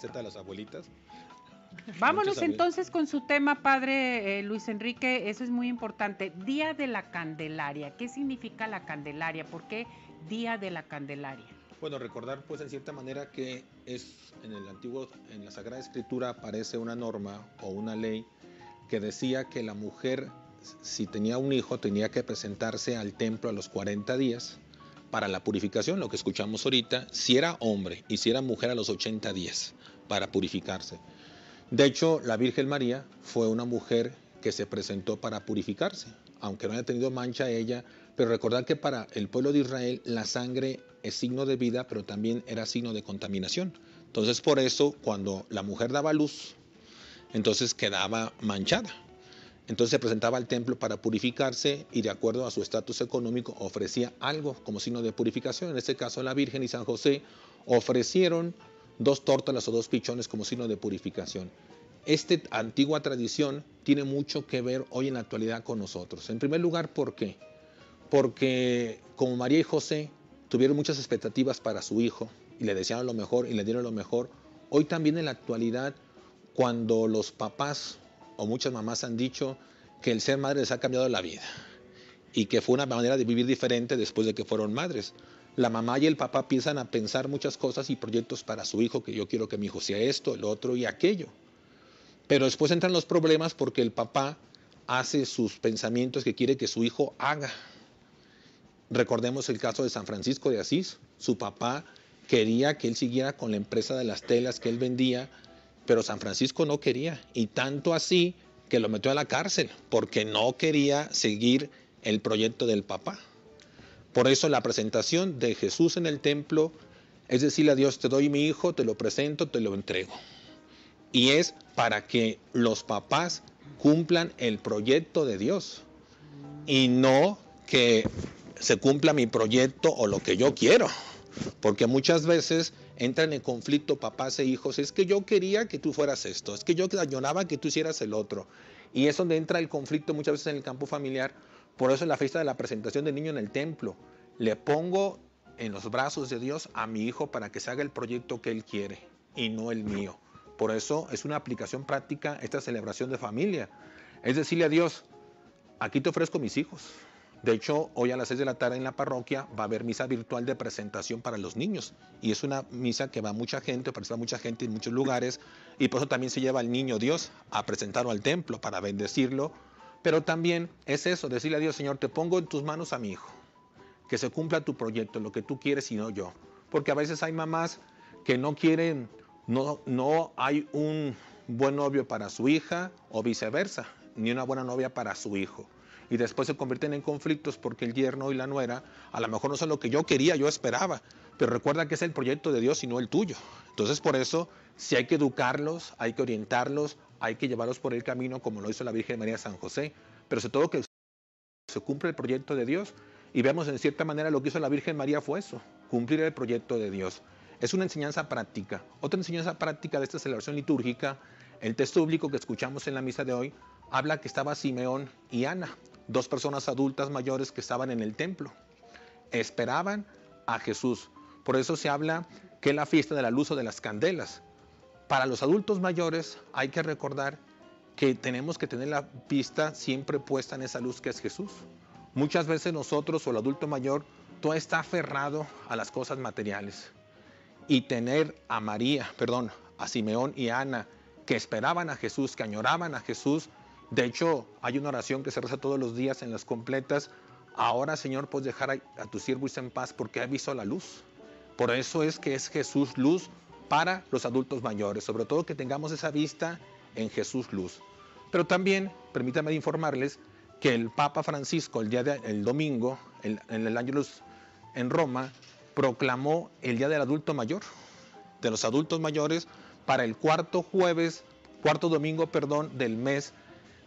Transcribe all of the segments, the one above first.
receta de las abuelitas. Vámonos entonces con su tema, padre eh, Luis Enrique, eso es muy importante. Día de la Candelaria, ¿qué significa la Candelaria? ¿Por qué Día de la Candelaria? Bueno, recordar pues en cierta manera que es en el antiguo, en la Sagrada Escritura aparece una norma o una ley que decía que la mujer si tenía un hijo tenía que presentarse al templo a los 40 días para la purificación, lo que escuchamos ahorita, si era hombre y si era mujer a los 80 días para purificarse. De hecho, la Virgen María fue una mujer que se presentó para purificarse, aunque no haya tenido mancha ella, pero recordar que para el pueblo de Israel la sangre es signo de vida, pero también era signo de contaminación. Entonces por eso cuando la mujer daba luz, entonces quedaba manchada. Entonces se presentaba al templo para purificarse y de acuerdo a su estatus económico ofrecía algo como signo de purificación. En este caso la Virgen y San José ofrecieron dos tórtolas o dos pichones como signo de purificación. Esta antigua tradición tiene mucho que ver hoy en la actualidad con nosotros. En primer lugar, ¿por qué? Porque como María y José tuvieron muchas expectativas para su hijo y le desearon lo mejor y le dieron lo mejor, hoy también en la actualidad, cuando los papás o muchas mamás han dicho que el ser madre les ha cambiado la vida y que fue una manera de vivir diferente después de que fueron madres la mamá y el papá empiezan a pensar muchas cosas y proyectos para su hijo, que yo quiero que mi hijo sea esto, el otro y aquello. Pero después entran los problemas porque el papá hace sus pensamientos que quiere que su hijo haga. Recordemos el caso de San Francisco de Asís. Su papá quería que él siguiera con la empresa de las telas que él vendía, pero San Francisco no quería. Y tanto así que lo metió a la cárcel porque no quería seguir el proyecto del papá. Por eso la presentación de Jesús en el templo es decirle a Dios, te doy mi hijo, te lo presento, te lo entrego. Y es para que los papás cumplan el proyecto de Dios y no que se cumpla mi proyecto o lo que yo quiero. Porque muchas veces entran en conflicto papás e hijos. Es que yo quería que tú fueras esto, es que yo añoraba que tú hicieras el otro. Y es donde entra el conflicto muchas veces en el campo familiar por eso en la fiesta de la presentación del niño en el templo, le pongo en los brazos de Dios a mi hijo para que se haga el proyecto que él quiere y no el mío. Por eso es una aplicación práctica esta celebración de familia. Es decirle a Dios, aquí te ofrezco mis hijos. De hecho, hoy a las 6 de la tarde en la parroquia va a haber misa virtual de presentación para los niños. Y es una misa que va mucha gente, participa mucha gente en muchos lugares. Y por eso también se lleva al niño Dios a presentarlo al templo para bendecirlo pero también es eso, decirle a Dios, Señor, te pongo en tus manos a mi hijo, que se cumpla tu proyecto, lo que tú quieres y no yo. Porque a veces hay mamás que no quieren, no, no hay un buen novio para su hija o viceversa, ni una buena novia para su hijo. Y después se convierten en conflictos porque el yerno y la nuera a lo mejor no son lo que yo quería, yo esperaba. Pero recuerda que es el proyecto de Dios y no el tuyo. Entonces por eso, si hay que educarlos, hay que orientarlos, hay que llevarlos por el camino como lo hizo la Virgen María San José, pero sobre todo que se cumpla el proyecto de Dios. Y vemos en cierta manera lo que hizo la Virgen María fue eso, cumplir el proyecto de Dios. Es una enseñanza práctica. Otra enseñanza práctica de esta celebración litúrgica, el texto bíblico que escuchamos en la misa de hoy, habla que estaba Simeón y Ana, dos personas adultas mayores que estaban en el templo. Esperaban a Jesús. Por eso se habla que es la fiesta de la luz o de las candelas. Para los adultos mayores hay que recordar que tenemos que tener la vista siempre puesta en esa luz que es Jesús. Muchas veces nosotros o el adulto mayor, todo está aferrado a las cosas materiales. Y tener a María, perdón, a Simeón y a Ana, que esperaban a Jesús, que añoraban a Jesús. De hecho, hay una oración que se reza todos los días en las completas. Ahora, Señor, puedes dejar a, a tu siervo en paz porque ha visto la luz. Por eso es que es Jesús luz para los adultos mayores, sobre todo que tengamos esa vista en Jesús Luz. Pero también, permítanme informarles que el Papa Francisco el día del domingo, en el Ángelus en Roma, proclamó el Día del Adulto Mayor, de los adultos mayores, para el cuarto jueves, cuarto domingo, perdón, del mes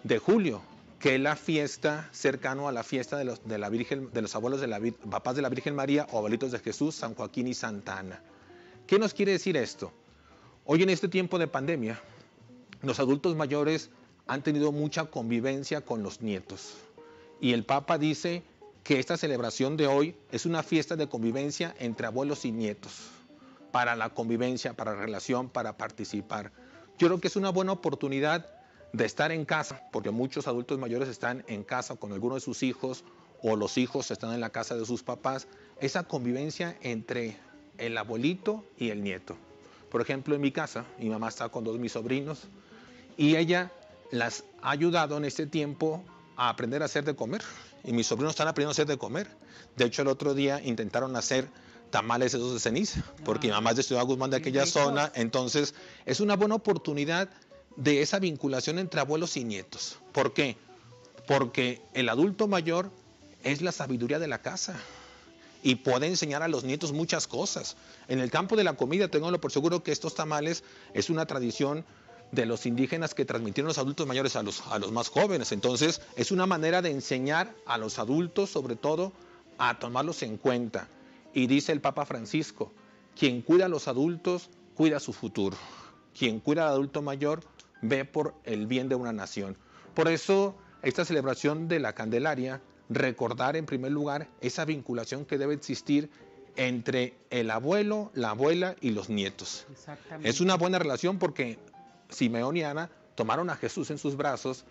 de julio, que la fiesta cercano a la fiesta de los, de la Virgen, de los abuelos de la papás de la Virgen María o abuelitos de Jesús, San Joaquín y Santa Ana. ¿Qué nos quiere decir esto? Hoy en este tiempo de pandemia, los adultos mayores han tenido mucha convivencia con los nietos. Y el Papa dice que esta celebración de hoy es una fiesta de convivencia entre abuelos y nietos. para la convivencia, para la relación, para participar. Yo creo que es una buena oportunidad de estar en casa, porque muchos adultos mayores están en casa con alguno de sus hijos o los hijos están en la casa de sus papás. Esa convivencia entre el abuelito y el nieto. Por ejemplo, en mi casa, mi mamá está con dos de mis sobrinos y ella las ha ayudado en este tiempo a aprender a hacer de comer. Y mis sobrinos están aprendiendo a hacer de comer. De hecho, el otro día intentaron hacer tamales esos de ceniza, porque mi mamá es de Ciudad Guzmán de aquella zona. Entonces, es una buena oportunidad de esa vinculación entre abuelos y nietos. ¿Por qué? Porque el adulto mayor es la sabiduría de la casa y puede enseñar a los nietos muchas cosas. En el campo de la comida, tengo por seguro que estos tamales es una tradición de los indígenas que transmitieron los adultos mayores a los, a los más jóvenes. Entonces, es una manera de enseñar a los adultos, sobre todo, a tomarlos en cuenta. Y dice el Papa Francisco, quien cuida a los adultos, cuida su futuro. Quien cuida al adulto mayor, ve por el bien de una nación. Por eso, esta celebración de la Candelaria recordar en primer lugar esa vinculación que debe existir entre el abuelo, la abuela y los nietos. Es una buena relación porque Simeón y Ana tomaron a Jesús en sus brazos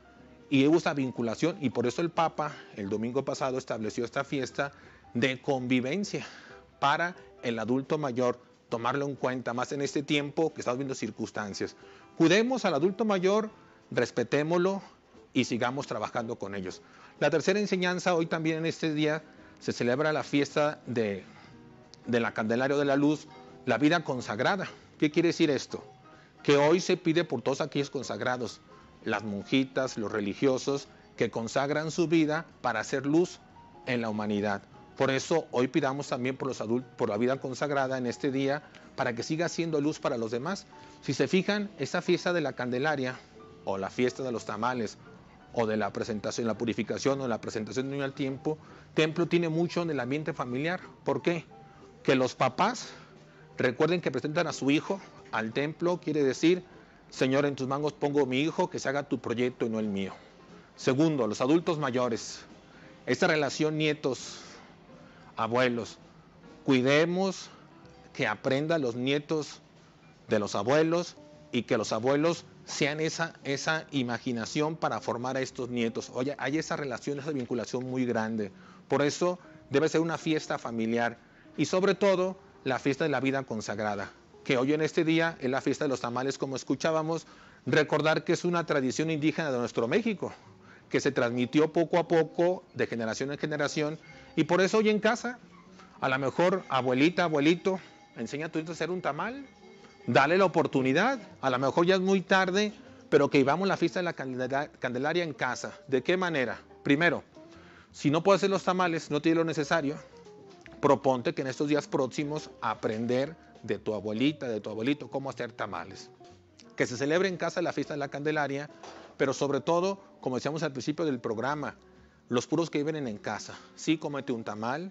y hubo esa vinculación y por eso el Papa el domingo pasado estableció esta fiesta de convivencia para el adulto mayor, tomarlo en cuenta más en este tiempo que estamos viendo circunstancias. Cuidemos al adulto mayor, respetémoslo y sigamos trabajando con ellos. La tercera enseñanza, hoy también en este día se celebra la fiesta de, de la Candelario de la Luz, la vida consagrada. ¿Qué quiere decir esto? Que hoy se pide por todos aquellos consagrados, las monjitas, los religiosos, que consagran su vida para hacer luz en la humanidad. Por eso hoy pidamos también por los adultos, por la vida consagrada en este día, para que siga siendo luz para los demás. Si se fijan, esa fiesta de la Candelaria, o la fiesta de los tamales, o de la presentación, la purificación o la presentación de niño al tiempo, templo tiene mucho en el ambiente familiar. ¿Por qué? Que los papás recuerden que presentan a su hijo al templo, quiere decir, Señor, en tus manos pongo mi hijo, que se haga tu proyecto y no el mío. Segundo, los adultos mayores, esta relación nietos, abuelos, cuidemos que aprendan los nietos de los abuelos y que los abuelos sean esa, esa imaginación para formar a estos nietos. Oye, hay esa relación, esa vinculación muy grande. Por eso debe ser una fiesta familiar y sobre todo la fiesta de la vida consagrada, que hoy en este día es la fiesta de los tamales, como escuchábamos, recordar que es una tradición indígena de nuestro México, que se transmitió poco a poco, de generación en generación, y por eso hoy en casa, a lo mejor abuelita, abuelito, enseña a tu hijo a hacer un tamal, dale la oportunidad. A lo mejor ya es muy tarde, pero que vivamos la fiesta de la Candelaria en casa. ¿De qué manera? Primero, si no puedes hacer los tamales, no tiene lo necesario, proponte que en estos días próximos aprender de tu abuelita, de tu abuelito, cómo hacer tamales. Que se celebre en casa la fiesta de la Candelaria, pero sobre todo, como decíamos al principio del programa, los puros que viven en casa. Sí, cómete un tamal,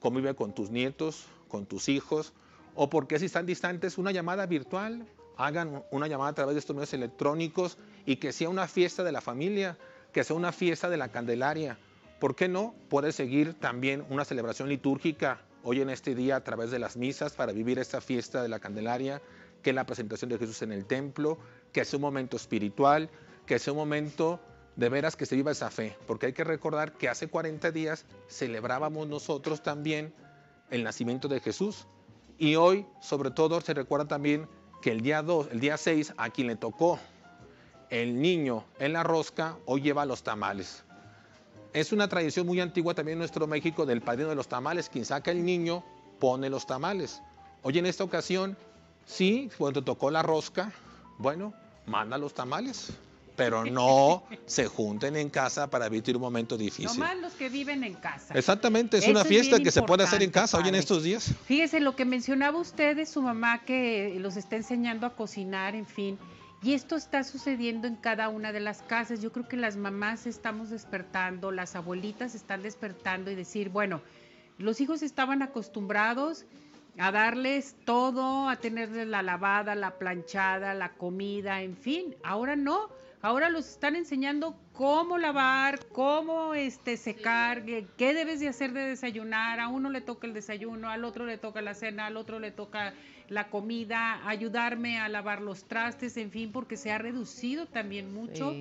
convive con tus nietos, con tus hijos, o porque si están distantes, una llamada virtual, hagan una llamada a través de estos medios electrónicos y que sea una fiesta de la familia, que sea una fiesta de la Candelaria. ¿Por qué no? Puede seguir también una celebración litúrgica hoy en este día a través de las misas para vivir esta fiesta de la Candelaria, que es la presentación de Jesús en el templo, que sea un momento espiritual, que sea un momento de veras que se viva esa fe, porque hay que recordar que hace 40 días celebrábamos nosotros también el nacimiento de Jesús y hoy, sobre todo, se recuerda también que el día 2, el día 6, a quien le tocó el niño en la rosca, hoy lleva los tamales. Es una tradición muy antigua también en nuestro México del padrino de los tamales. Quien saca el niño pone los tamales. Hoy en esta ocasión, sí, cuando tocó la rosca, bueno, manda los tamales pero no se junten en casa para evitar un momento difícil. más los que viven en casa. Exactamente, es una fiesta que se puede hacer en casa hoy en estos días. Fíjese lo que mencionaba usted de su mamá que los está enseñando a cocinar, en fin. Y esto está sucediendo en cada una de las casas. Yo creo que las mamás estamos despertando, las abuelitas están despertando y decir, bueno, los hijos estaban acostumbrados a darles todo, a tenerles la lavada, la planchada, la comida, en fin. Ahora no ahora los están enseñando cómo lavar, cómo este secar, qué debes de hacer de desayunar, a uno le toca el desayuno, al otro le toca la cena, al otro le toca la comida, ayudarme a lavar los trastes, en fin, porque se ha reducido también mucho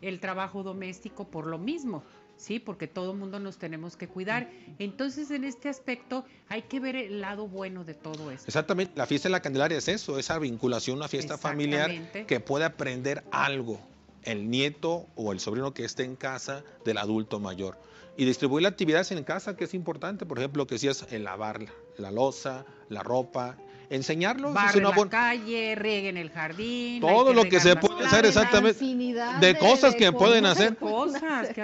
el trabajo doméstico por lo mismo. Sí, porque todo el mundo nos tenemos que cuidar. Entonces, en este aspecto, hay que ver el lado bueno de todo esto. Exactamente, la fiesta de la Candelaria es eso, esa vinculación, una fiesta familiar que puede aprender algo el nieto o el sobrino que esté en casa del adulto mayor. Y distribuir las actividades en casa, que es importante, por ejemplo, que si es el lavar la losa, la ropa, enseñarlos. Barre la calle, rieguen el jardín. Todo lo que se puede hacer exactamente. De, cosas que pueden hacer.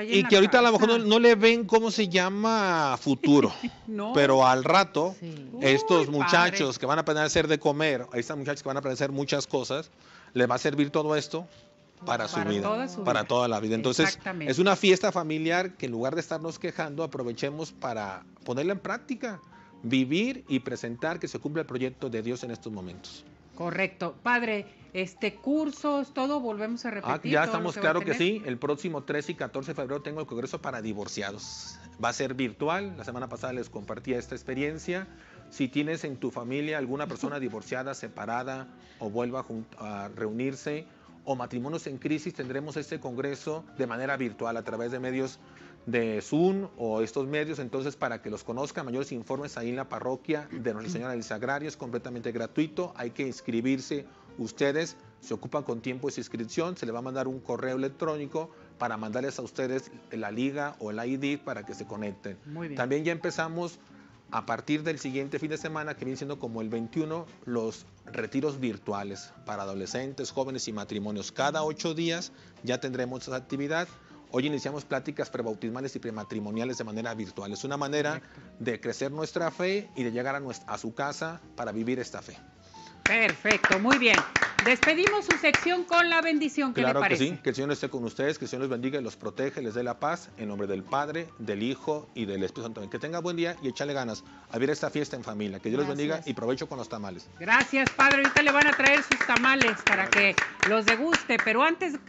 y que ahorita a lo mejor no, le ven cómo se llama futuro. Pero al rato, estos muchachos que van a aprender a hacer de comer, estos muchachos que van a aprender a hacer muchas cosas, les va a servir todo esto para, su vida, para toda la vida. Entonces, es una fiesta familiar que en lugar de estarnos quejando, aprovechemos para ponerla en práctica vivir y presentar que se cumpla el proyecto de Dios en estos momentos. Correcto. Padre, este cursos, todo volvemos a ah, repetir. ya estamos claro que sí. El próximo 13 y 14 de febrero tengo el Congreso para divorciados. Va a ser virtual. La semana pasada les compartí esta experiencia. Si tienes en tu familia alguna persona divorciada, separada o vuelva a reunirse o matrimonios en crisis, tendremos este congreso de manera virtual a través de medios de Zoom o estos medios, entonces para que los conozcan, mayores informes ahí en la parroquia de Nuestra Señora del Sagrario, es completamente gratuito, hay que inscribirse ustedes, se ocupan con tiempo esa inscripción, se le va a mandar un correo electrónico para mandarles a ustedes la liga o el ID para que se conecten. También ya empezamos a partir del siguiente fin de semana, que viene siendo como el 21, los retiros virtuales para adolescentes, jóvenes y matrimonios. Cada ocho días ya tendremos esa actividad. Hoy iniciamos pláticas prebautismales y prematrimoniales de manera virtual. Es una manera de crecer nuestra fe y de llegar a, nuestra, a su casa para vivir esta fe. Perfecto, muy bien. Despedimos su sección con la bendición. ¿Qué claro le parece? que sí, que el Señor esté con ustedes, que el Señor los bendiga y los protege, les dé la paz, en nombre del Padre, del Hijo y del Espíritu Santo. Que tenga buen día y échale ganas a vivir esta fiesta en familia. Que Dios los bendiga y provecho con los tamales. Gracias, Padre. Ahorita le van a traer sus tamales para que los deguste, pero antes